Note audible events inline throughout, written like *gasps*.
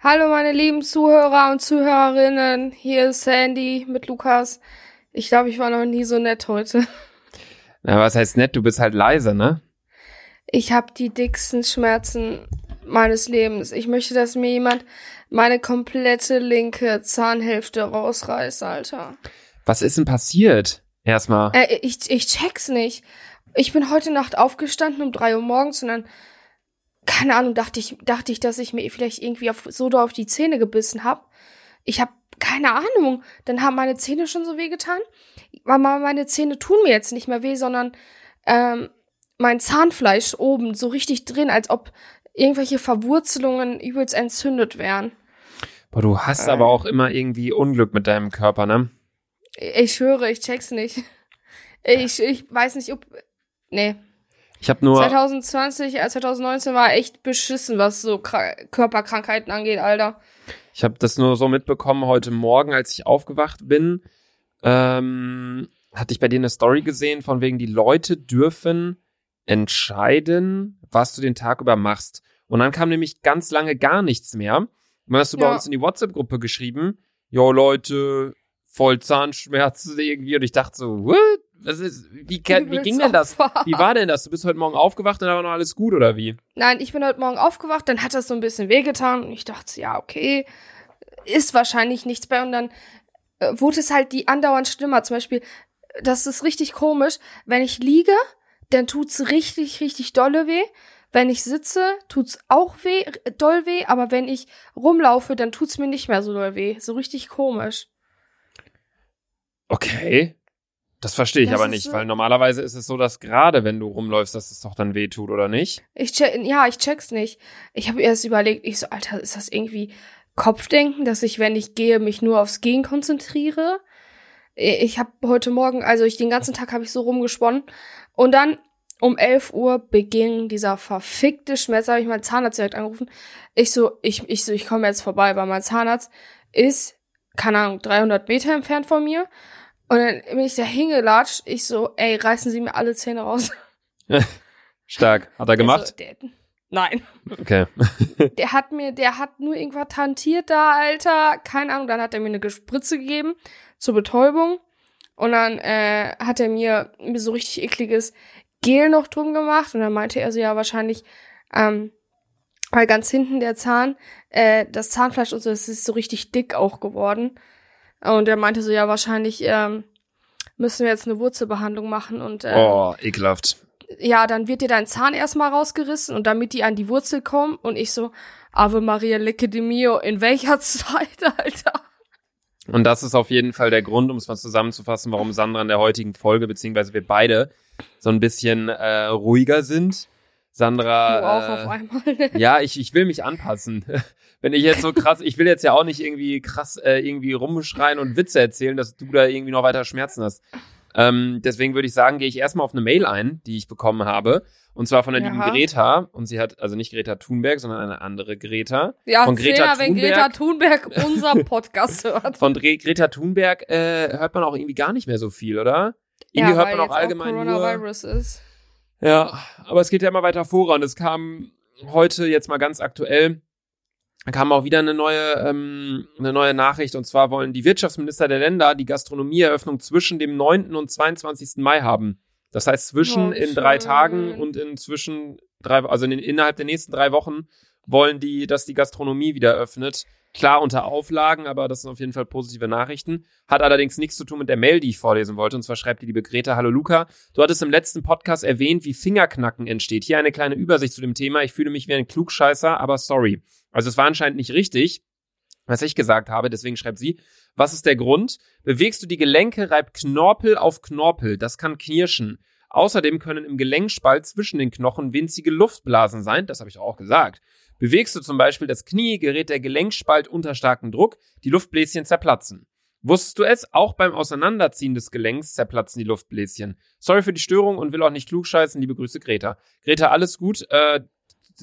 Hallo meine lieben Zuhörer und Zuhörerinnen, hier ist Sandy mit Lukas. Ich glaube, ich war noch nie so nett heute. *laughs* Na, was heißt nett? Du bist halt leise, ne? Ich habe die dicksten Schmerzen meines Lebens. Ich möchte, dass mir jemand meine komplette linke Zahnhälfte rausreißt, Alter. Was ist denn passiert? Erstmal. Äh, ich, ich check's nicht. Ich bin heute Nacht aufgestanden um drei Uhr morgens und dann keine Ahnung, dachte ich, dachte ich, dass ich mir vielleicht irgendwie auf, so da auf die Zähne gebissen habe. Ich habe keine Ahnung. Dann haben meine Zähne schon so weh getan. Aber meine Zähne tun mir jetzt nicht mehr weh, sondern ähm, mein Zahnfleisch oben so richtig drin, als ob irgendwelche Verwurzelungen übelst entzündet wären. Boah, du hast äh. aber auch immer irgendwie Unglück mit deinem Körper, ne? Ich schwöre, ich check's nicht. Ich, ich weiß nicht, ob. Nee, ich habe nur 2020, 2019 war echt beschissen, was so Körperkrankheiten angeht, Alter. Ich habe das nur so mitbekommen heute Morgen, als ich aufgewacht bin. Ähm, hatte ich bei dir eine Story gesehen, von wegen die Leute dürfen entscheiden, was du den Tag über machst. Und dann kam nämlich ganz lange gar nichts mehr. Und dann hast du ja. bei uns in die WhatsApp-Gruppe geschrieben, jo Leute, voll Zahnschmerzen irgendwie. Und ich dachte so, what? Was ist, wie, kann, wie ging denn das? Wie war denn das? Du bist heute Morgen aufgewacht und da war noch alles gut oder wie? Nein, ich bin heute Morgen aufgewacht, dann hat das so ein bisschen wehgetan und ich dachte, ja, okay, ist wahrscheinlich nichts bei und dann äh, wurde es halt die andauernd schlimmer. Zum Beispiel, das ist richtig komisch, wenn ich liege, dann tut's richtig, richtig dolle weh. Wenn ich sitze, tut's auch weh, doll weh, aber wenn ich rumlaufe, dann tut's mir nicht mehr so doll weh. So richtig komisch. Okay. Das verstehe ich das aber nicht, so weil normalerweise ist es so, dass gerade wenn du rumläufst, dass es doch dann weh tut, oder nicht? Ich check, ja, ich check's nicht. Ich habe erst überlegt, ich so, Alter, ist das irgendwie Kopfdenken, dass ich, wenn ich gehe, mich nur aufs Gehen konzentriere? Ich habe heute Morgen, also ich den ganzen Tag habe ich so rumgesponnen und dann um 11 Uhr beging dieser verfickte Schmerz, habe ich meinen Zahnarzt direkt angerufen. Ich so, ich, ich so, ich komme jetzt vorbei, weil mein Zahnarzt ist, keine Ahnung, 300 Meter entfernt von mir und dann bin ich da hingelatscht. Ich so, ey, reißen Sie mir alle Zähne raus. *laughs* Stark. Hat er gemacht? Also, der, nein. Okay. *laughs* der hat mir, der hat nur irgendwas tantiert da, Alter. Keine Ahnung. Dann hat er mir eine Spritze gegeben zur Betäubung. Und dann äh, hat er mir, mir so richtig ekliges Gel noch drum gemacht. Und dann meinte er so, ja, wahrscheinlich, ähm, weil ganz hinten der Zahn, äh, das Zahnfleisch und so, das ist so richtig dick auch geworden. Und er meinte so, ja, wahrscheinlich ähm, müssen wir jetzt eine Wurzelbehandlung machen und äh, Oh, ekelhaft. Ja, dann wird dir dein Zahn erstmal rausgerissen und damit die an die Wurzel kommen und ich so, Ave Maria Lecce di Mio, in welcher *laughs* Zeit, Alter? Und das ist auf jeden Fall der Grund, um es mal zusammenzufassen, warum Sandra in der heutigen Folge, beziehungsweise wir beide, so ein bisschen äh, ruhiger sind. Sandra. Du auch äh, auf einmal. *laughs* Ja, ich, ich will mich anpassen. *laughs* wenn ich jetzt so krass, ich will jetzt ja auch nicht irgendwie krass äh, irgendwie rumschreien und Witze erzählen, dass du da irgendwie noch weiter Schmerzen hast. Ähm, deswegen würde ich sagen, gehe ich erstmal auf eine Mail ein, die ich bekommen habe. Und zwar von der lieben Greta. Und sie hat, also nicht Greta Thunberg, sondern eine andere Greta. Ja, von Greta fair, wenn Greta Thunberg *laughs* unser Podcast hört. Von Dre Greta Thunberg äh, hört man auch irgendwie gar nicht mehr so viel, oder? Irgendwie ja, hört man auch allgemein auch Coronavirus nur, ist. Ja, aber es geht ja immer weiter voran. Es kam heute jetzt mal ganz aktuell kam auch wieder eine neue, ähm, eine neue Nachricht und zwar wollen die Wirtschaftsminister der Länder die Gastronomieeröffnung zwischen dem 9. und 22. Mai haben. Das heißt zwischen oh, in drei Tagen und inzwischen drei, also in, innerhalb der nächsten drei Wochen wollen die, dass die Gastronomie wieder öffnet. Klar unter Auflagen, aber das sind auf jeden Fall positive Nachrichten. Hat allerdings nichts zu tun mit der Mail, die ich vorlesen wollte. Und zwar schreibt die liebe Greta, hallo Luca. Du hattest im letzten Podcast erwähnt, wie Fingerknacken entsteht. Hier eine kleine Übersicht zu dem Thema. Ich fühle mich wie ein Klugscheißer, aber sorry. Also es war anscheinend nicht richtig, was ich gesagt habe. Deswegen schreibt sie, was ist der Grund? Bewegst du die Gelenke, reibt Knorpel auf Knorpel. Das kann knirschen. Außerdem können im Gelenkspalt zwischen den Knochen winzige Luftblasen sein. Das habe ich auch gesagt. Bewegst du zum Beispiel das Knie, gerät der Gelenkspalt unter starken Druck, die Luftbläschen zerplatzen. Wusstest du es? Auch beim Auseinanderziehen des Gelenks zerplatzen die Luftbläschen. Sorry für die Störung und will auch nicht klugscheißen. Liebe Grüße, Greta. Greta, alles gut. Äh,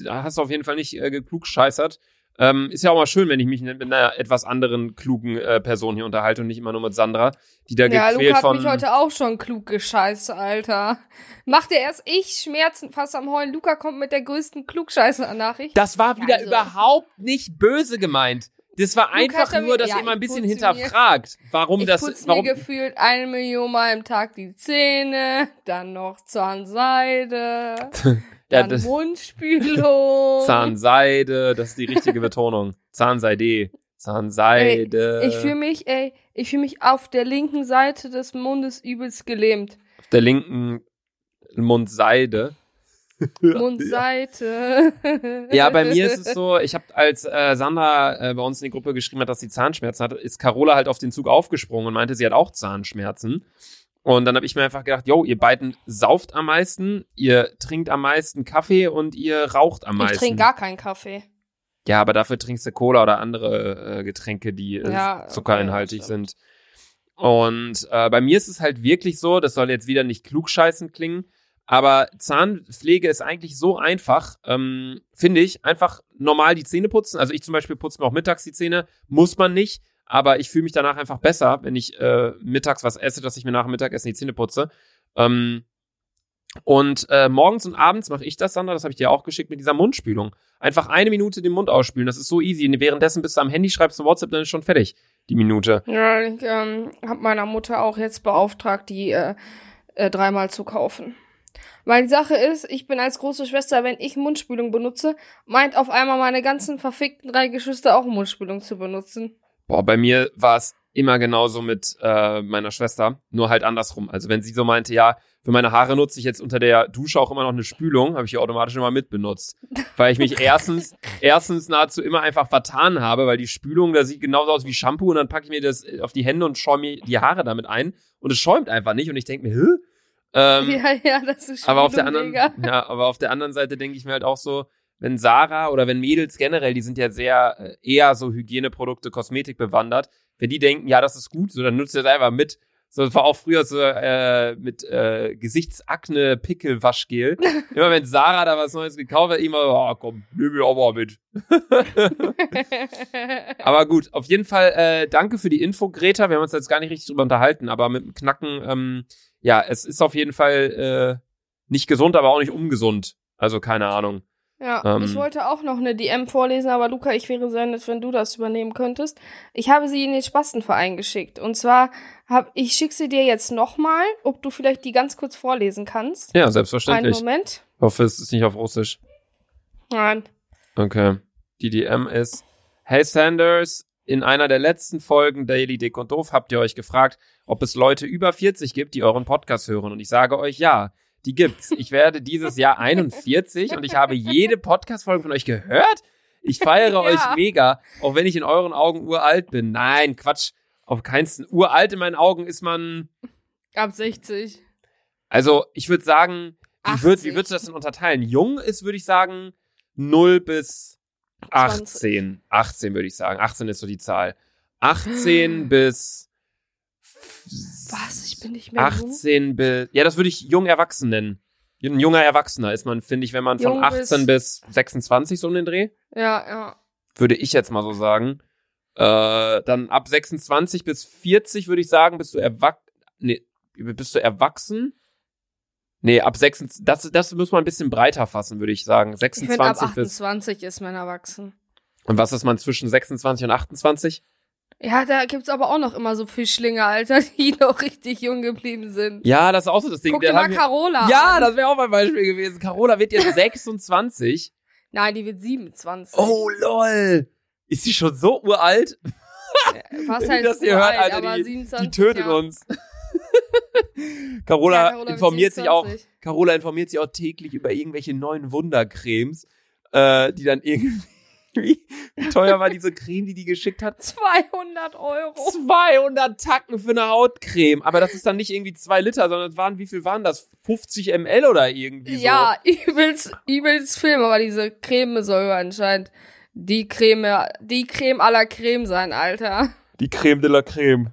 hast du auf jeden Fall nicht äh, geklugscheißert. Ähm, ist ja auch mal schön, wenn ich mich mit einer etwas anderen klugen äh, Person hier unterhalte und nicht immer nur mit Sandra, die da Ja, gequält Luca hat von. mich heute auch schon klug gescheißt, Alter. Macht er erst ich Schmerzen fast am Heulen. Luca kommt mit der größten Klugscheißer-Nachricht. das war wieder Also. überhaupt nicht böse gemeint. Das war einfach hat nur, mir- dass ja, ihr mal ein ich bisschen hinterfragt, warum Ich das, putze warum, mir gefühlt eine Million Mal im Tag die Zähne, dann noch Zahnseide, *laughs* dann das- Mundspülung. *laughs* Zahnseide, das ist die richtige Betonung. *laughs* Zahnseide. Zahnseide. Ich fühle mich, ey, ich fühle mich auf der linken Seite des Mundes übelst gelähmt. auf der linken Mundseide. *laughs* Mundseite. Ja, bei mir ist es so, ich habe als äh, Sandra äh, bei uns in die Gruppe geschrieben hat, dass sie Zahnschmerzen hat, ist Carola halt auf den Zug aufgesprungen und meinte, sie hat auch Zahnschmerzen. Und dann habe ich mir einfach gedacht, yo, ihr beiden sauft am meisten, ihr trinkt am meisten Kaffee und ihr raucht am Ich meisten. trinke gar keinen Kaffee. Ja, aber dafür trinkst du Cola oder andere äh, Getränke, die äh, Ja, okay, zuckerinhaltig das sind. Und äh, bei mir ist es halt wirklich so, das soll jetzt wieder nicht klugscheißend klingen, aber Zahnpflege ist eigentlich so einfach, ähm, finde ich. Einfach normal die Zähne putzen. Also ich zum Beispiel putze mir auch mittags die Zähne, muss man nicht, aber ich fühle mich danach einfach besser, wenn ich äh, mittags was esse, dass ich mir nach dem Mittagessen die Zähne putze. Ähm, und äh, morgens und abends mache ich das, Sandra, das habe ich dir auch geschickt, mit dieser Mundspülung. Einfach eine Minute den Mund ausspülen, das ist so easy. Währenddessen bist du am Handy, schreibst du WhatsApp, dann ist schon fertig, die Minute. Ja, ich ähm, habe meiner Mutter auch jetzt beauftragt, die äh, äh, dreimal zu kaufen. Weil die Sache ist, ich bin als große Schwester, wenn ich Mundspülung benutze, meint auf einmal meine ganzen verfickten drei Geschwister auch Mundspülung zu benutzen. Boah, bei mir war es immer genauso mit äh, meiner Schwester, nur halt andersrum. Also wenn sie so meinte, ja, für meine Haare nutze ich jetzt unter der Dusche auch immer noch eine Spülung, habe ich die automatisch immer mitbenutzt. Weil ich mich *laughs* erstens, erstens nahezu immer einfach vertan habe, weil die Spülung, da sieht genauso aus wie Shampoo und dann packe ich mir das auf die Hände und schäume mir die Haare damit ein und es schäumt einfach nicht und ich denke mir, hä? Ähm, ja, ja, das ist schon aber auf der anderen, mega. ja, aber auf der anderen Seite denke ich mir halt auch so, wenn Sarah oder wenn Mädels generell, die sind ja sehr äh, eher so Hygieneprodukte, Kosmetik bewandert, wenn die denken, ja, das ist gut, so dann nutzt ihr das einfach mit. So, das war auch früher so äh, mit äh, Gesichtsakne, Pickel, Waschgel. *laughs* immer wenn Sarah da was Neues gekauft hat, immer, oh, komm, nimm mir auch mal mit. *laughs* Aber gut, auf jeden Fall äh, danke für die Info, Greta. Wir haben uns jetzt gar nicht richtig drüber unterhalten, aber mit dem Knacken, ähm, ja, es ist auf jeden Fall äh, nicht gesund, aber auch nicht ungesund. Also keine Ahnung. Ja, Ähm. ich wollte auch noch eine DM vorlesen, aber Luca, ich wäre sehr nett, wenn du das übernehmen könntest. Ich habe sie in den Spastenverein geschickt. Und zwar hab, ich schicke sie dir jetzt nochmal, ob du vielleicht die ganz kurz vorlesen kannst. Ja, Einen selbstverständlich. Moment. Ich hoffe, es ist nicht auf Russisch. Nein. Okay. Die DM ist, hey Sanders, in einer der letzten Folgen Daily Dick und Doof habt ihr euch gefragt, ob es Leute über 40 gibt, die euren Podcast hören. Und ich sage euch ja, die gibt's. Ich werde dieses Jahr *laughs* 41 und ich habe jede Podcast-Folge von euch gehört. Ich feiere *laughs* Ja. euch mega, auch wenn ich in euren Augen uralt bin. Nein, Quatsch. Auf keinsten. Uralt in meinen Augen ist man, Ab 60. also ich würde sagen, wie, würd, 80. wie würdest du das denn unterteilen? Jung ist, würde ich sagen, 0 bis 18. 18 würde ich sagen. 18 ist so die Zahl. 18 *gasps* bis Was? Ich bin nicht mehr jung? 18 bis, ja, das würde ich jung erwachsen nennen. Ein junger Erwachsener ist man, finde ich, wenn man von Jung 18 bis 26 so um den Dreh, Ja, ja. würde ich jetzt mal so sagen. Äh, dann ab 26 bis 40 würde ich sagen, bist du erwachsen, nee, bist du erwachsen? Nee, ab 26, das, das muss man ein bisschen breiter fassen, würde ich sagen. Ich finde, ab 26 bis, 28 ist man erwachsen. und was ist man zwischen 26 und 28? Ja, da gibt's aber auch noch immer so Fischlinge, Alter, *laughs* die noch richtig jung geblieben sind. Ja, das ist auch so das Ding. Guck dir mal Carola ja, an. das wäre auch mein Beispiel gewesen. Carola wird jetzt *laughs* 26. Nein, die wird 27. Oh, lol. Ist sie schon so uralt? Was heißt ihr das hier uralt, hört, Alter, aber die- 27 Die tötet Jahre. uns. *laughs* Carola, Ja, Carola informiert sich auch, 27. Carola informiert sich auch täglich über irgendwelche neuen Wundercremes, äh, die dann irgendwie, wie teuer war diese Creme, die die geschickt hat? 200 Euro. 200 Tacken für eine Hautcreme. Aber das ist dann nicht irgendwie zwei Liter, sondern es waren, wie viel waren das? 50 ml oder irgendwie so? Ja, übelst, übelst Film, aber diese Creme soll anscheinend die Creme, die Creme aller Creme sein, Alter. Die Creme de la Creme.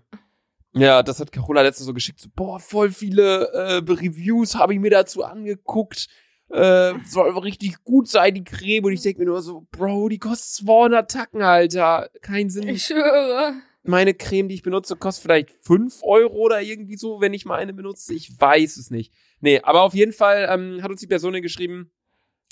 Ja, das hat Carola letztens so geschickt. So, boah, voll viele äh, Reviews habe ich mir dazu angeguckt. Äh, soll richtig gut sein, die Creme. Und ich denke mir nur so, Bro, die kostet 200 Tacken, Alter. Kein Sinn. Ich schwöre. Meine Creme, die ich benutze, kostet vielleicht 5 Euro oder irgendwie so, wenn ich mal eine benutze. Ich weiß es nicht. Nee, aber auf jeden Fall ähm, hat uns die Person geschrieben,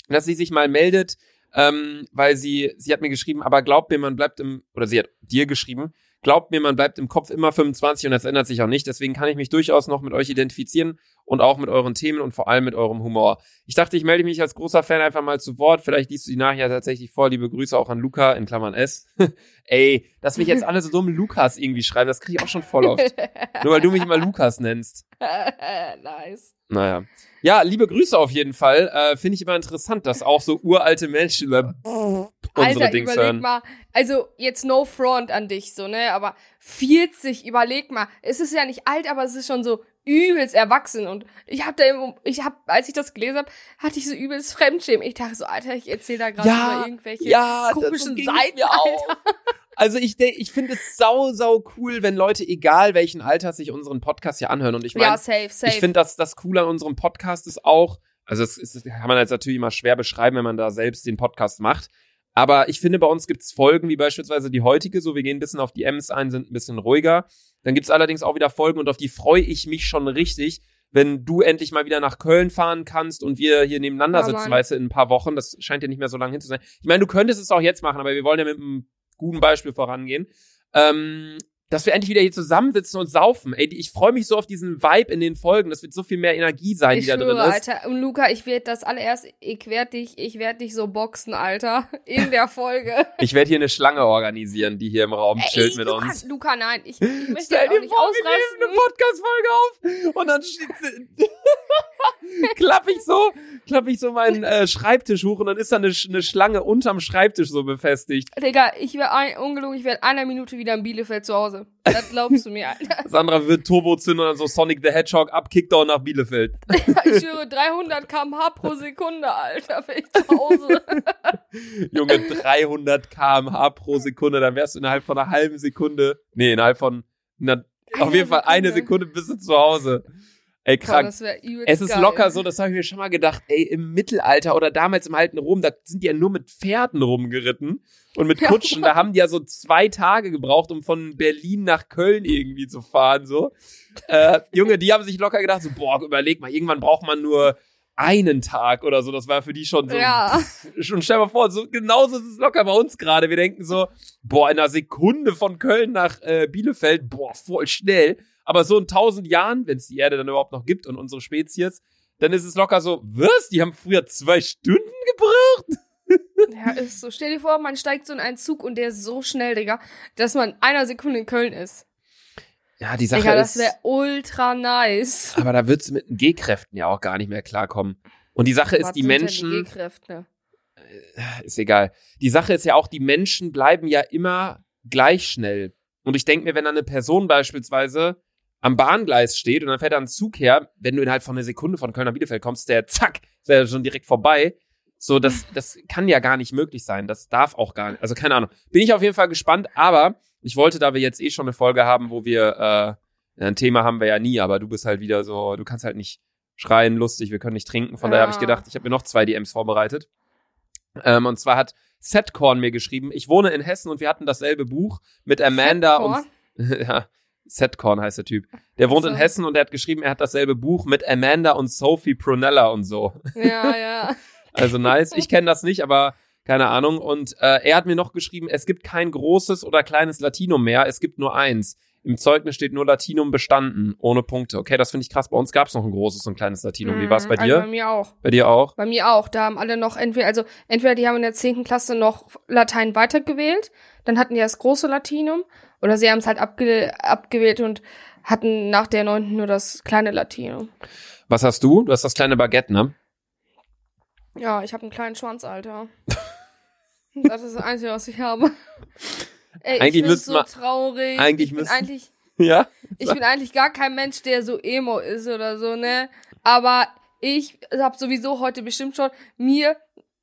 dass sie sich mal meldet, ähm, weil sie, sie hat mir geschrieben, aber glaubt mir, man bleibt im, oder sie hat dir geschrieben, glaubt mir, man bleibt im Kopf immer 25 und das ändert sich auch nicht. Deswegen kann ich mich durchaus noch mit euch identifizieren und auch mit euren Themen und vor allem mit eurem Humor. Ich dachte, ich melde mich als großer Fan einfach mal zu Wort. Vielleicht liest du die nachher tatsächlich vor. Liebe Grüße auch an Luca in Klammern S. *laughs* Ey, dass mich jetzt alle so dumm Lukas irgendwie schreiben, das kriege ich auch schon voll oft. *laughs* Nur weil du mich immer Lukas nennst. nice. Naja. Ja, liebe Grüße auf jeden Fall. Äh, Finde ich immer interessant, dass auch so uralte Menschen über unsere Alter, Dings überleg hören. mal, also jetzt no front an dich, so, ne, aber 40, überleg mal, es ist ja nicht alt, aber es ist schon so übelst erwachsen und ich hab da im, ich hab, als ich das gelesen hab, hatte ich so übelst Fremdschämen. Ich dachte so, Alter, ich erzähle da gerade Ja, über irgendwelche ja, komischen Seiten. Alter. Also ich ich finde es sau, sau cool, wenn Leute, egal welchen Alters, sich unseren Podcast hier anhören. Und ich meine, ja, safe, safe. ich finde, dass das Coole an unserem Podcast ist auch, also es ist, kann man jetzt natürlich immer schwer beschreiben, wenn man da selbst den Podcast macht. Aber ich finde, bei uns gibt's Folgen, wie beispielsweise die heutige, so wir gehen ein bisschen auf die M's ein, sind ein bisschen ruhiger. Dann gibt's allerdings auch wieder Folgen und auf die freue ich mich schon richtig, wenn du endlich mal wieder nach Köln fahren kannst und wir hier nebeneinander Ja, sitzen, Mann. weißt du, in ein paar Wochen. Das scheint ja nicht mehr so lange hin zu sein. Ich meine, du könntest es auch jetzt machen, aber wir wollen ja mit einem guten Beispiel vorangehen. Ähm, dass wir endlich wieder hier zusammensitzen und saufen. Ey, ich freue mich so auf diesen Vibe in den Folgen. Das wird so viel mehr Energie sein, ich die da schwöre, drin ist. Alter. Und Luca, ich werde das allererst, ich werde dich, ich werde dich so boxen, Alter, in der Folge. *laughs* Ich werde hier eine Schlange organisieren, die hier im Raum chillt mit Luca, uns. Luca, nein, ich, ich *laughs* möchte Stell ja auch dir nicht vor, wir nehmen eine. Podcast-Folge auf und dann steht- *laughs* klapp ich so, klapp ich so meinen äh, Schreibtisch hoch und dann ist da eine, eine Schlange unterm Schreibtisch so befestigt. Digga, ich werde ungelogen, ich werde einer Minute wieder in Bielefeld zu Hause. Das glaubst du mir, Alter. *laughs* Sandra wird Turbo zünden und dann so Sonic the Hedgehog ab Kickdown nach Bielefeld. *laughs* Ich schwöre, 300 km/h pro Sekunde, Alter, bin ich zu Hause. Junge, 300 kmh pro Sekunde, dann wärst du innerhalb von einer halben Sekunde, nee, innerhalb von einer, auf Eine jeden Fall eine Sekunde. Sekunde bist du zu Hause. Ey, Boah, krank. übelst Es ist geil. locker so, das habe ich mir schon mal gedacht, ey, im Mittelalter oder damals im alten Rom, da sind die ja nur mit Pferden rumgeritten und mit *laughs* Ja, Kutschen, da haben die ja so zwei Tage gebraucht, um von Berlin nach Köln irgendwie zu fahren, so. Äh, Junge, die haben sich locker gedacht, so, boah, überleg mal, irgendwann braucht man nur einen Tag oder so, das war für die schon so, Ja, *laughs* schon stell mal vor, so genauso ist es locker bei uns gerade. Wir denken so, boah, in einer Sekunde von Köln nach äh, Bielefeld, boah, voll schnell. Aber so in tausend Jahren, wenn es die Erde dann überhaupt noch gibt und unsere Spezies, dann ist es locker so, was? Die haben früher zwei Stunden gebraucht? ja, ist so. Stell dir vor, man steigt so in einen Zug und der ist so schnell, Digga, dass man in einer Sekunde in Köln ist. Ja, die Sache Digga, das ist, wäre ultra nice. aber da wird's mit den G-Kräften ja auch gar nicht mehr klarkommen. Und die Sache ist, Was die sind denn Menschen, Die G-Kräfte? ist egal. Die Sache ist ja auch, die Menschen bleiben ja immer gleich schnell. Und ich denke mir, wenn da eine Person beispielsweise am Bahngleis steht und dann fährt da ein Zug her, wenn du innerhalb von einer Sekunde von Köln nach Bielefeld kommst, der zack, ist ja schon direkt vorbei. So, das, das kann ja gar nicht möglich sein. Das darf auch gar nicht. Also keine Ahnung. Bin ich auf jeden Fall gespannt, aber ich wollte, da wir jetzt eh schon eine Folge haben, wo wir, äh, ein Thema haben wir ja nie, aber du bist halt wieder so, du kannst halt nicht schreien, lustig, wir können nicht trinken. Von daher habe ich Ja. gedacht, ich habe mir noch zwei DMs vorbereitet. Ähm, und zwar hat Setcorn mir geschrieben, ich wohne in Hessen und wir hatten dasselbe Buch mit Amanda Setcorn? und *laughs* ja, Setcorn heißt der Typ. Der wohnt in So. Hessen und der hat geschrieben, er hat dasselbe Buch mit Amanda und Sophie Prunella und so. Ja, *laughs* ja. Also nice. Ich kenne das nicht, aber keine Ahnung. Und äh, er hat mir noch geschrieben, es gibt kein großes oder kleines Latinum mehr, es gibt nur eins. Im Zeugnis steht nur Latinum bestanden, ohne Punkte. Okay, das finde ich krass. Bei uns gab es noch ein großes und ein kleines Latinum. Wie war es bei Also dir? bei mir auch. Bei dir auch? Bei mir auch. Da haben alle noch entweder, also entweder die haben in der 10. Klasse noch Latein weitergewählt, dann hatten die das große Latinum, oder sie haben es halt abge abgewählt und hatten nach der 9. nur das kleine Latinum. Was hast du? Du hast das kleine Baguette, ne? Ja, ich habe einen kleinen Schwanz, Alter. *laughs* das ist das Einzige, was ich habe. *laughs* Ey, Eigentlich ich bin so traurig. eigentlich müssten- *laughs* eigentlich Ja. Ich bin eigentlich gar kein Mensch, der so emo ist oder so, ne? Aber ich habe sowieso heute bestimmt schon mir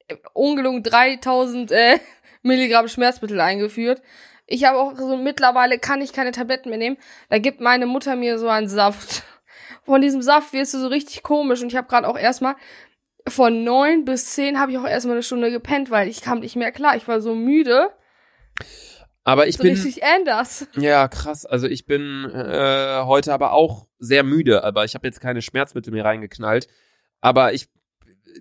äh, ungelungen 3000 äh, Milligramm Schmerzmittel eingeführt. Ich habe auch so mittlerweile kann ich keine Tabletten mehr nehmen. Da gibt meine Mutter mir so einen Saft. Von diesem Saft wirst du so richtig komisch und ich habe gerade auch erstmal von neun bis zehn habe ich auch erstmal eine Stunde gepennt, weil ich kam nicht mehr klar. Ich war so müde. Aber ich so bin. richtig anders. Ja, krass. Also ich bin äh, heute aber auch sehr müde, aber ich habe jetzt keine Schmerzmittel mehr reingeknallt. Aber ich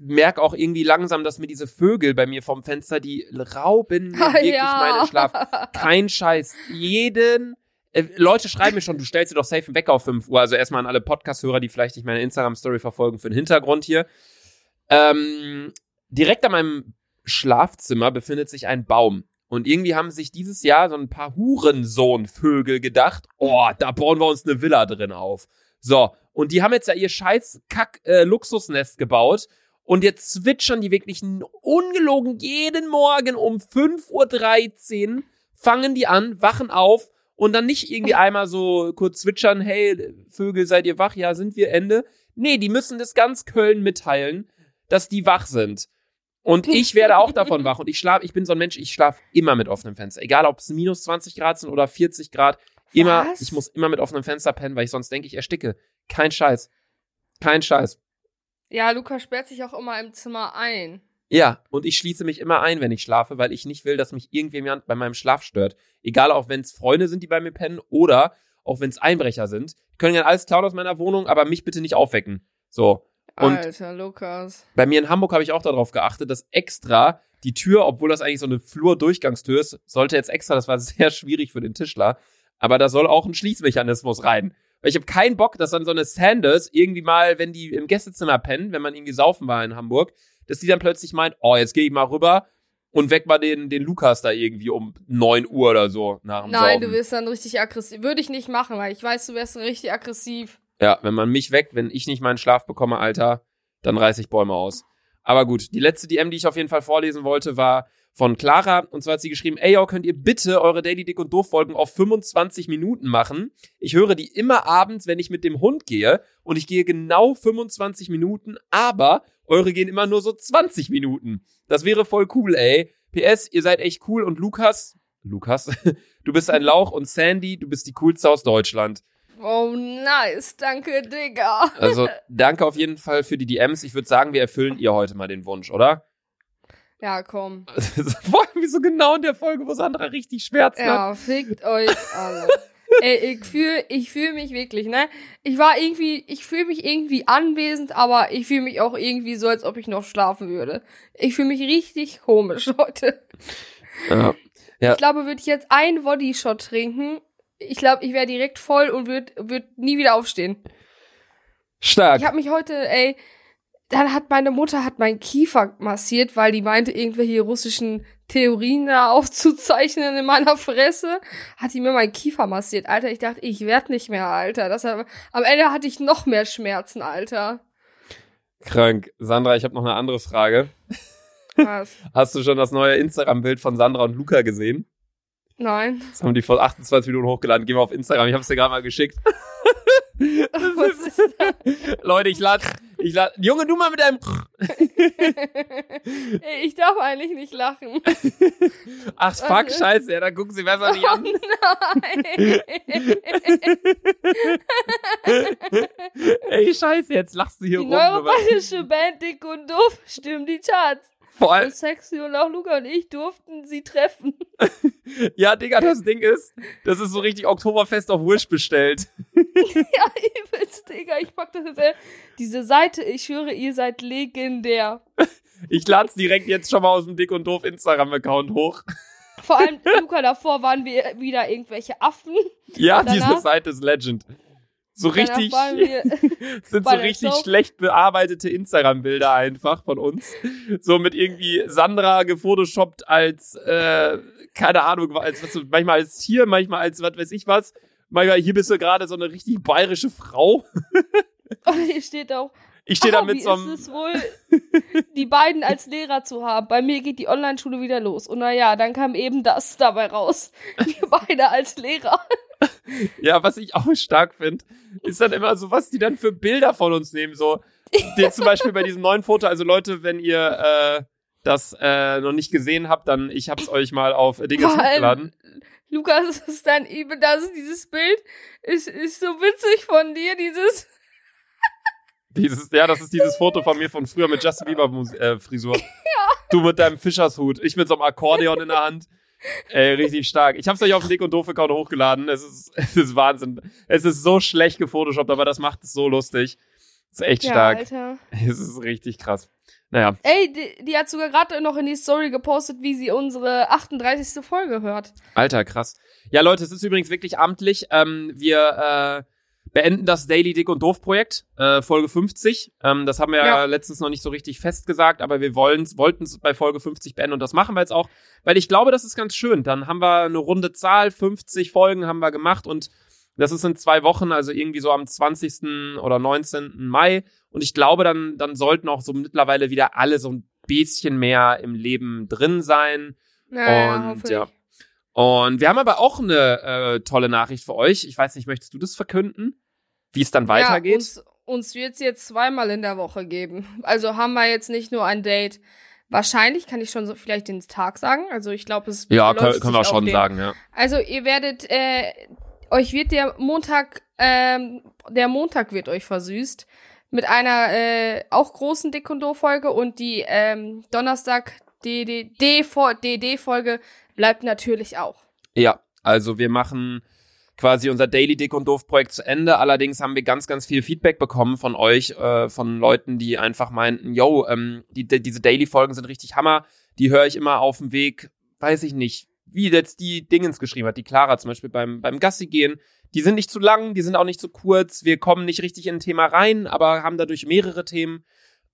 merke auch irgendwie langsam, dass mir diese Vögel bei mir vom Fenster, die rauben mir *laughs* wirklich ja. meinen Schlaf. Kein Scheiß. Jeden. Äh, Leute schreiben mir schon, du stellst dir doch safe einen Wecker auf 5 Uhr. Also erstmal an alle Podcast-Hörer, die vielleicht nicht meine Instagram-Story verfolgen, für den Hintergrund hier. Ähm, direkt an meinem Schlafzimmer befindet sich ein Baum. Und irgendwie haben sich dieses Jahr so ein paar Hurensohnvögel gedacht, oh, da bauen wir uns eine Villa drin auf. So, und die haben jetzt ja ihr scheiß Kack-Luxusnest gebaut. Und jetzt zwitschern die wirklich ungelogen jeden Morgen um 5.13 Uhr, fangen die an, wachen auf und dann nicht irgendwie *laughs* einmal so kurz zwitschern, hey, Vögel, seid ihr wach? Ja, sind wir, Ende. Nee, die müssen das ganz Köln mitteilen, dass die wach sind. Und *laughs* ich werde auch davon wach. Und ich schlafe, ich bin so ein Mensch, ich schlafe immer mit offenem Fenster. Egal, ob es minus 20 Grad sind oder 40 Grad. Immer, Was? ich muss immer mit offenem Fenster pennen, weil ich sonst denke, ich ersticke. Kein Scheiß. Kein Scheiß. Ja, Luca sperrt sich auch immer im Zimmer ein. Ja, und ich schließe mich immer ein, wenn ich schlafe, weil ich nicht will, dass mich irgendjemand bei meinem Schlaf stört. Egal, auch wenn es Freunde sind, die bei mir pennen, oder auch wenn es Einbrecher sind. Die können ja alles klauen aus meiner Wohnung, aber mich bitte nicht aufwecken. So. Und Alter, Lukas. bei mir in Hamburg habe ich auch darauf geachtet, dass extra die Tür, obwohl das eigentlich so eine Flurdurchgangstür ist, sollte jetzt extra, das war *laughs* sehr schwierig für den Tischler, aber da soll auch ein Schließmechanismus rein. Weil ich habe keinen Bock, dass dann so eine Sanders irgendwie mal, wenn die im Gästezimmer pennen, wenn man irgendwie saufen war in Hamburg, dass die dann plötzlich meint, oh, jetzt gehe ich mal rüber und weck mal den, den Lukas da irgendwie um 9 Uhr oder so nach dem Nein, Saufen. du wirst dann richtig aggressiv. Würde ich nicht machen, weil ich weiß, du wärst richtig aggressiv. Ja, wenn man mich weckt, wenn ich nicht meinen Schlaf bekomme, Alter, dann reiß ich Bäume aus. Aber gut, die letzte DM, die ich auf jeden Fall vorlesen wollte, war von Clara. Und zwar hat sie geschrieben, ey, yo, könnt ihr bitte eure Daily Dick und Doof Folgen auf 25 Minuten machen? Ich höre die immer abends, wenn ich mit dem Hund gehe. Und ich gehe genau 25 Minuten, aber eure gehen immer nur so 20 Minuten. Das wäre voll cool, ey. PS, ihr seid echt cool und Lukas, Lukas, *laughs* du bist ein Lauch und Sandy, du bist die coolste aus Deutschland. Oh, nice. Danke, Digga. Also *laughs* danke auf jeden Fall für die DMs. Ich würde sagen, wir erfüllen ihr heute mal den Wunsch, oder? Ja, komm. *laughs* Vor allem so genau in der Folge, wo Sandra richtig Schmerzen hat. Ja, fickt euch alle. *laughs* Ey, ich fühle ich fühl mich wirklich, ne? Ich war irgendwie, ich fühle mich irgendwie anwesend, aber ich fühle mich auch irgendwie so, als ob ich noch schlafen würde. Ich fühle mich richtig komisch *laughs* heute. Ja. Ja. Ich glaube, würde ich jetzt einen Bodyshot trinken, ich glaube, ich wäre direkt voll und würde würd nie wieder aufstehen. Stark. Ich habe mich heute, ey, dann hat meine Mutter hat meinen Kiefer massiert, weil die meinte, irgendwelche russischen Theorien da aufzuzeichnen in meiner Fresse. Hat die mir meinen Kiefer massiert. Alter, ich dachte, ich werd nicht mehr, Alter. Das, am Ende hatte ich noch mehr Schmerzen, Alter. Krank. Sandra, ich habe noch eine andere Frage. Was? *laughs* Hast du schon das neue Instagram-Bild von Sandra und Luca gesehen? Nein. Das haben die vor 28 Minuten hochgeladen. Geh mal auf Instagram, ich habe es dir gerade mal geschickt. *laughs* *laughs* Was ist das? Leute, ich lade, ich Junge, du mal mit deinem, *laughs* Ey, ich darf eigentlich nicht lachen. *laughs* ach fuck, scheiße, ja, dann gucken sie besser nicht *laughs* Oh an. nein. Ey, scheiße, jetzt lachst du hier Die rum. aber- neuropanische Band Dick und Doof stimmt die Charts. Vor allem, Sexy und auch Luca und ich durften sie treffen. *laughs* ja, Digga, das Ding ist, das ist so richtig Oktoberfest auf Wish bestellt. *laughs* ja, übelst, Digga. Ich pack das jetzt. ey. Diese Seite, ich schwöre, ihr seid legendär. Ich lade direkt jetzt schon mal aus dem Dick und Doof Instagram-Account hoch. Vor allem, *laughs* Luca, davor waren wir wieder irgendwelche Affen. Ja, diese Seite ist Legend. So richtig, *laughs* sind so richtig schlecht bearbeitete Instagram-Bilder einfach von uns. So mit irgendwie Sandra gefotoshoppt als, äh, keine Ahnung, als, was, manchmal als Tier, manchmal als was weiß ich was. Manchmal, hier bist du gerade so eine richtig bayerische Frau. *laughs* und hier steht auch, Ich stehe da ah, mit so einem, ist es wohl, die beiden als Lehrer zu haben. Bei mir geht die Online-Schule wieder los. Und naja, dann kam eben das dabei raus. Wir beide als Lehrer. Ja, was ich auch stark finde, ist dann immer so, was die dann für Bilder von uns nehmen. So, jetzt zum Beispiel bei diesem neuen Foto, also Leute, wenn ihr äh, das äh, noch nicht gesehen habt, dann ich hab's euch mal auf Dinge Vor allem, hochgeladen. Lukas ist dann eben, das ist dieses Bild, ist, ist so witzig von dir, dieses, Dieses, ja, das ist dieses Foto von mir von früher mit Justin Bieber äh, Frisur. *laughs* Ja. Du mit deinem Fischershut, ich mit so einem Akkordeon in der Hand. Ey, richtig stark. Ich hab's euch auf den Dick und doof Account hochgeladen. Es ist, es ist Wahnsinn. Es ist so schlecht gefotoshoppt, aber das macht es so lustig. Es ist echt Ja, stark. Alter. Es ist richtig krass. Naja, Ey, die, die hat sogar gerade noch in die Story gepostet, wie sie unsere 38. Folge hört. Alter, krass. Ja, Leute, es ist übrigens wirklich amtlich. Ähm, wir äh, beenden das Daily Dick und Doof Projekt, äh, Folge 50. Ähm, das haben wir ja. Ja. letztens noch nicht so richtig festgesagt, aber wir wollten es bei Folge 50 beenden und das machen wir jetzt auch, weil ich glaube, das ist ganz schön. Dann haben wir eine runde Zahl, 50 Folgen haben wir gemacht und das ist in zwei Wochen, also irgendwie so am 20. oder 19. Mai. Und ich glaube, dann, dann sollten auch so mittlerweile wieder alle so ein bisschen mehr im Leben drin sein. Naja, Und ja. Und wir haben aber auch eine äh, tolle Nachricht für euch. Ich weiß nicht, möchtest du das verkünden? Wie es dann weitergeht? Ja, uns, uns wird es jetzt zweimal in der Woche geben. Also haben wir jetzt nicht nur ein Date. Wahrscheinlich kann ich schon so vielleicht den Tag sagen. Also ich glaube, es ja, können, können wir auf schon den- sagen, ja. Also ihr werdet, äh, euch wird der Montag, ähm, der Montag wird euch versüßt mit einer äh, auch großen Dick und Doof Folge und die ähm, Donnerstag DD-Folge bleibt natürlich auch. Ja, also wir machen quasi unser Daily Dick und Doof Projekt zu Ende. Allerdings haben wir ganz, ganz viel Feedback bekommen von euch, äh, von Leuten, die einfach meinten, yo, ähm, die, die, diese Daily-Folgen sind richtig Hammer. Die höre ich immer auf dem Weg, weiß ich nicht, wie jetzt die Dingens geschrieben hat, die Clara zum Beispiel beim, beim Gassi gehen. Die sind nicht zu lang, die sind auch nicht zu kurz. Wir kommen nicht richtig in ein Thema rein, aber haben dadurch mehrere Themen.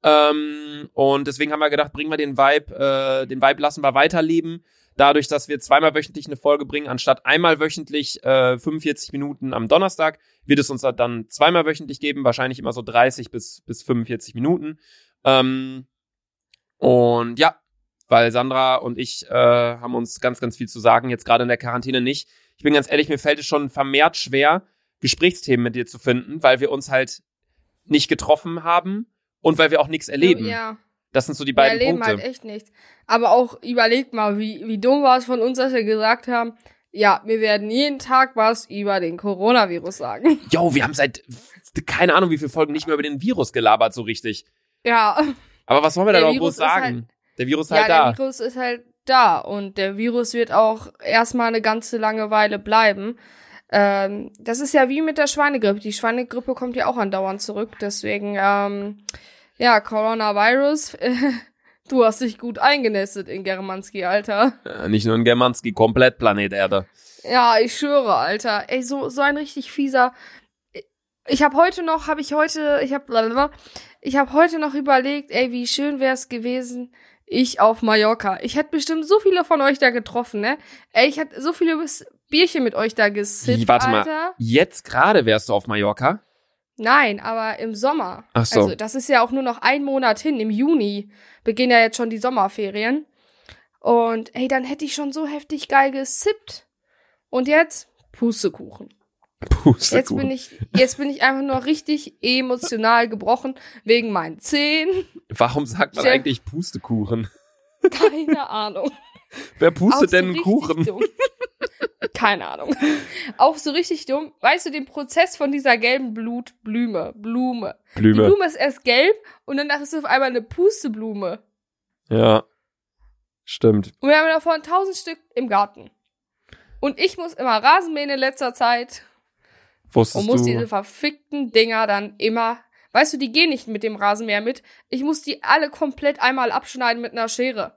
Ähm, und deswegen haben wir gedacht, bringen wir den Vibe, äh, den Vibe lassen wir weiterleben. Dadurch, dass wir zweimal wöchentlich eine Folge bringen, anstatt einmal wöchentlich äh, 45 Minuten am Donnerstag, wird es uns dann zweimal wöchentlich geben, wahrscheinlich immer so 30 bis, bis 45 Minuten. Ähm, und ja, weil Sandra und ich äh, haben uns ganz, ganz viel zu sagen, jetzt gerade in der Quarantäne nicht. Ich bin ganz ehrlich, mir fällt es schon vermehrt schwer, Gesprächsthemen mit dir zu finden, weil wir uns halt nicht getroffen haben und weil wir auch nichts erleben. Ja, Das sind so die wir beiden erleben Punkte. halt echt nichts. Aber auch überlegt mal, wie, wie dumm war es von uns, dass wir gesagt haben, ja, wir werden jeden Tag was über den Coronavirus sagen. *laughs* Jo, wir haben seit keine Ahnung wie viele Folgen nicht mehr über den Virus gelabert so richtig. Ja, Aber was wollen wir da Der noch groß halt- sagen? der Virus ist ja halt der da. Virus ist halt da und der Virus wird auch erstmal eine ganze lange Weile bleiben. Ähm, das ist ja wie mit der Schweinegrippe. Die Schweinegrippe kommt ja auch andauernd zurück. Deswegen, ähm, ja, Coronavirus, *laughs* du hast dich gut eingenestet in Germanski, Alter. Äh, nicht nur in Germanski, komplett Planet Erde. Ja, ich schwöre, Alter. Ey, so, so ein richtig fieser. Ich habe heute noch, habe ich heute, ich habe, ich habe heute noch überlegt, ey, wie schön wäre es gewesen, ich auf Mallorca. Ich hätte bestimmt so viele von euch da getroffen, ne? Ey, ich hätte so viele Bierchen mit euch da gesippt, warte mal. Jetzt gerade wärst du auf Mallorca? Nein, aber im Sommer. Ach so. Also, das ist ja auch nur noch ein Monat hin. Im Juni beginnen ja jetzt schon die Sommerferien. Und ey, dann hätte ich schon so heftig geil gesippt. Und jetzt Pustekuchen. Pustekuchen. Jetzt bin ich, jetzt bin ich einfach nur richtig emotional gebrochen wegen meinen Zähnen. Warum sagt man eigentlich Pustekuchen? Keine Ahnung. Wer pustet so denn einen Kuchen? Dumm. *laughs* Keine Ahnung. Auch so richtig dumm. Weißt du den Prozess von dieser gelben Blutblume? Blume. Die Blume. Blume ist erst gelb und danach ist es auf einmal eine Pusteblume. Ja. Stimmt. Und wir haben davon tausend Stück im Garten. Und ich muss immer Rasenmähen in letzter Zeit Wusstest und muss du? diese verfickten Dinger dann immer. Weißt du, die gehen nicht mit dem Rasenmäher mit. Ich muss die alle komplett einmal abschneiden mit einer Schere.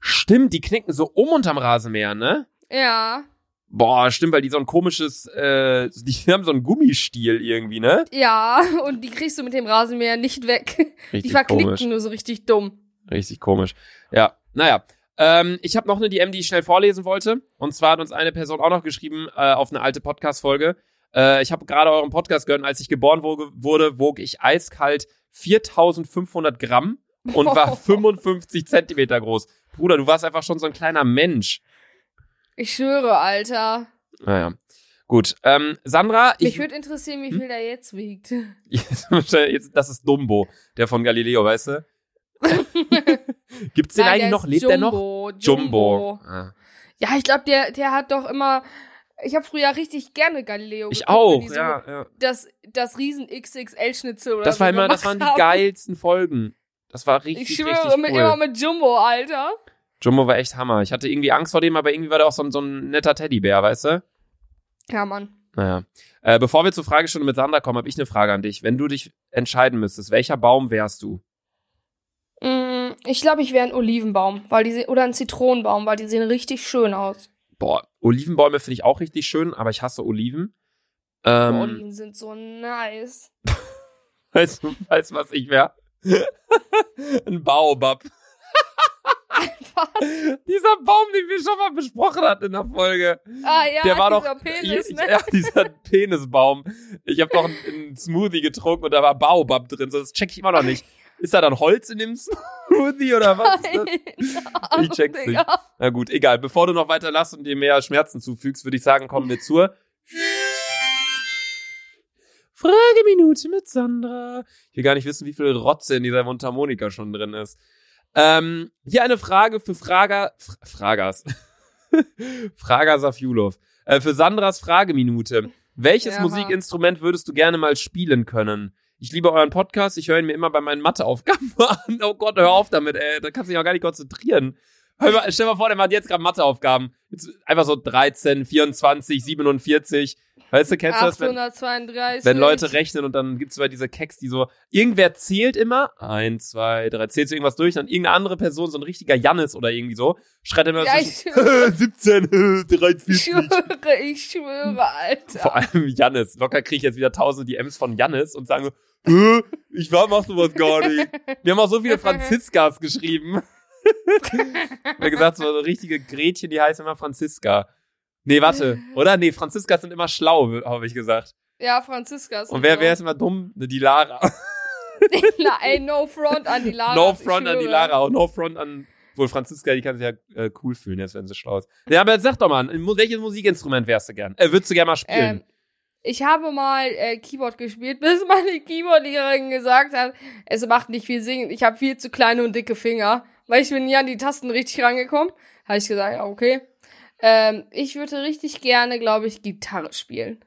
Stimmt, die knicken so um unterm Rasenmäher, ne? Ja, Boah, stimmt, weil die so ein komisches, äh, die haben so einen Gummistiel irgendwie, ne? ja, *laughs* und die kriegst du mit dem Rasenmäher nicht weg. die Richtig verknicken komisch. nur so richtig dumm. Richtig komisch. Ja, naja. Ähm, ich habe noch eine DM, die ich schnell vorlesen wollte. Und zwar hat uns eine Person auch noch geschrieben äh, auf eine alte Podcast-Folge. Äh, ich habe gerade euren Podcast gehört und als ich geboren wurde, wurde, wog ich eiskalt 4500 Gramm und war *laughs* 55 Zentimeter groß. Bruder, du warst einfach schon so ein kleiner Mensch. Ich schwöre, Alter. Naja. Gut. Ähm, Sandra, Mich ich. würde interessieren, wie Hm? viel der jetzt wiegt. *laughs* Jetzt, das ist Dumbo, der von Galileo, weißt du? *laughs* Gibt's den Nein, eigentlich noch? Lebt der noch? Jumbo. Jumbo. Ah. Ja, ich glaube, der, der hat doch immer Ich habe früher richtig gerne Galileo Ich geguckt, auch, so ja, ja. Das, das riesen XXL-Schnitzel oder Das so war immer, das waren die haben. geilsten Folgen. Das war richtig, Ich schwöre, richtig mit, cool. immer mit Jumbo, Alter. Jumbo war echt Hammer. Ich hatte irgendwie Angst vor dem, aber irgendwie war der auch so ein, so ein netter Teddybär, weißt du? Ja, Mann. Naja. Äh, bevor wir zur Fragestunde mit Sandra kommen, habe ich eine Frage an dich. Wenn du dich entscheiden müsstest, welcher Baum wärst du? Mm, Ich glaube, ich wäre ein Olivenbaum, weil die oder ein Zitronenbaum, weil die sehen richtig schön aus. Boah, Olivenbäume finde ich auch richtig schön, aber ich hasse Oliven. Ähm, Oliven sind so nice. *laughs* weißt du, weißt du, was ich wäre? *laughs* ein Baobab. Dieser Baum, den wir schon mal besprochen hatten in der Folge. Ah ja, der war dieser doch Penis, *laughs* ne? ja, dieser Penisbaum. Ich habe doch einen, einen Smoothie getrunken und da war Baobab drin. So, das check ich immer noch nicht. Ist da dann Holz in dem Smoothie oder was? Nein, Ich check's nicht. Na gut, egal. Bevor du noch weiter lachst und dir mehr Schmerzen zufügst, würde ich sagen, kommen wir zur Frageminute mit Sandra. Ich will gar nicht wissen, wie viel Rotze in dieser Mundharmonika schon drin ist. Ähm, hier eine Frage für Frager, F Fragers. *laughs* Frager Safjulov. Äh, für Sandras Frageminute. Welches Ja. Musikinstrument würdest du gerne mal spielen können? Ich liebe euren Podcast, ich höre ihn mir immer bei meinen Matheaufgaben *laughs* an. Oh Gott, hör auf damit, ey. Da kannst du dich auch gar nicht konzentrieren. Mal, stell mal vor, der macht jetzt gerade Matheaufgaben. Jetzt einfach so 13, 24, 47. Weißt du, kennst du das? Wenn, 832. wenn Leute rechnen und dann gibt's immer diese Keks, die so, irgendwer zählt immer, eins, zwei, drei, zählt so irgendwas durch, dann irgendeine andere Person, so ein richtiger Jannis oder irgendwie so, schreit immer Ja, ich schwöre, *laughs* 17, *laughs* ich 43. schwöre, ich schwöre, Alter. Vor allem Jannis. Locker kriege ich jetzt wieder tausend DMs von Jannis und sagen so, "Hä? ich war, mach sowas gar nicht. Wir haben auch so viele *laughs* Franziskas geschrieben. *laughs* Haben gesagt, so richtige Gretchen, die heißen immer Franziska. Nee, warte. Oder? Nee, Franziskas sind immer schlau, habe ich gesagt. Ja, Franziska ist Und wer, wer ist immer dumm? Ne, Die Lara. *laughs* Ey, no front an die Lara. no front an die. Lara und no front an. Wohl Franziska, die kann sich ja äh, cool fühlen, jetzt wenn sie schlau ist. Ja, aber jetzt sag doch mal, welches Musikinstrument wärst du gern? Äh, würdest du gern mal spielen? Ähm, ich habe mal äh, Keyboard gespielt, *laughs* bis meine Keyboardlehrerin gesagt hat, es macht nicht viel singen. Ich habe viel zu kleine und dicke Finger, weil ich bin nie an die Tasten richtig rangekommen. Habe ich gesagt, ja, okay. Ähm, ich würde richtig gerne, glaube ich, Gitarre spielen.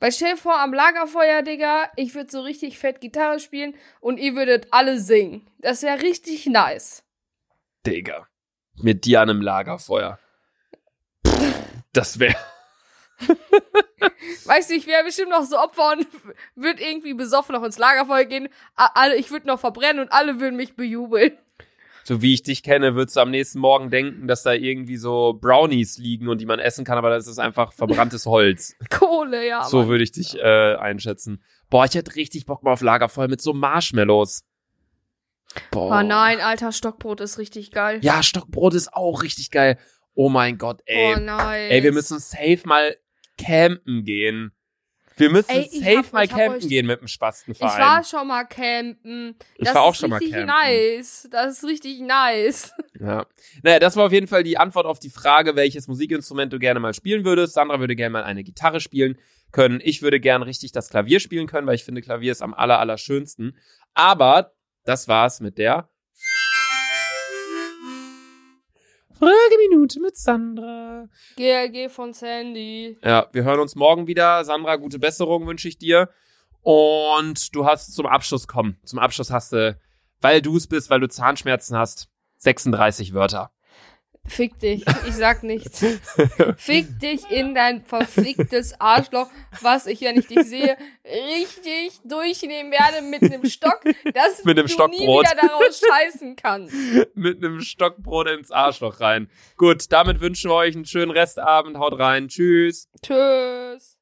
Weil stell dir vor, am Lagerfeuer, Digga, ich würde so richtig fett Gitarre spielen und ihr würdet alle singen. Das wäre richtig nice. Digga. Mit dir an einem Lagerfeuer. Das wäre. *laughs* Weißt du, ich wäre bestimmt noch so Opfer und würde irgendwie besoffen noch ins Lagerfeuer gehen. Alle, ich würde noch verbrennen und alle würden mich bejubeln. So wie ich dich kenne, würdest du am nächsten Morgen denken, dass da irgendwie so Brownies liegen und die man essen kann, aber das ist einfach verbranntes Holz. *laughs* Kohle, ja. so würde ich dich äh, einschätzen. Boah, ich hätte richtig Bock mal auf Lagerfeuer mit so Marshmallows. Boah. Oh nein, alter Stockbrot ist richtig geil. Ja, Stockbrot ist auch richtig geil. Oh mein Gott, ey. Oh nein. Ey, wir müssen safe mal campen gehen. Wir müssen Ey, ich safe hab- mal ich campen gehen mit dem Ich Spastenverein. war schon mal campen. Ich Das war auch ist schon mal richtig campen. nice. Das ist richtig nice. *laughs* Ja. Naja, das war auf jeden Fall die Antwort auf die Frage, welches Musikinstrument du gerne mal spielen würdest. Sandra würde gerne mal eine Gitarre spielen können. Ich würde gerne richtig das Klavier spielen können, weil ich finde, Klavier ist am aller, aller schönsten. Aber das war's mit der Frageminute mit Sandra. GLG von Sandy. Ja, wir hören uns morgen wieder. Sandra, gute Besserung wünsche ich dir. Und du hast zum Abschluss kommen. Zum Abschluss hast du, weil du es bist, weil du Zahnschmerzen hast, 36 Wörter. Fick dich. Ich sag nichts. *laughs* Fick dich in dein verficktes Arschloch, was ich, wenn ich dich sehe, richtig durchnehmen werde mit einem Stock, dass Mit einem du Stockbrot. nie wieder daraus scheißen kannst. *laughs* Mit einem Stockbrot ins Arschloch rein. Gut, damit wünschen wir euch einen schönen Restabend. Haut rein. Tschüss. Tschüss.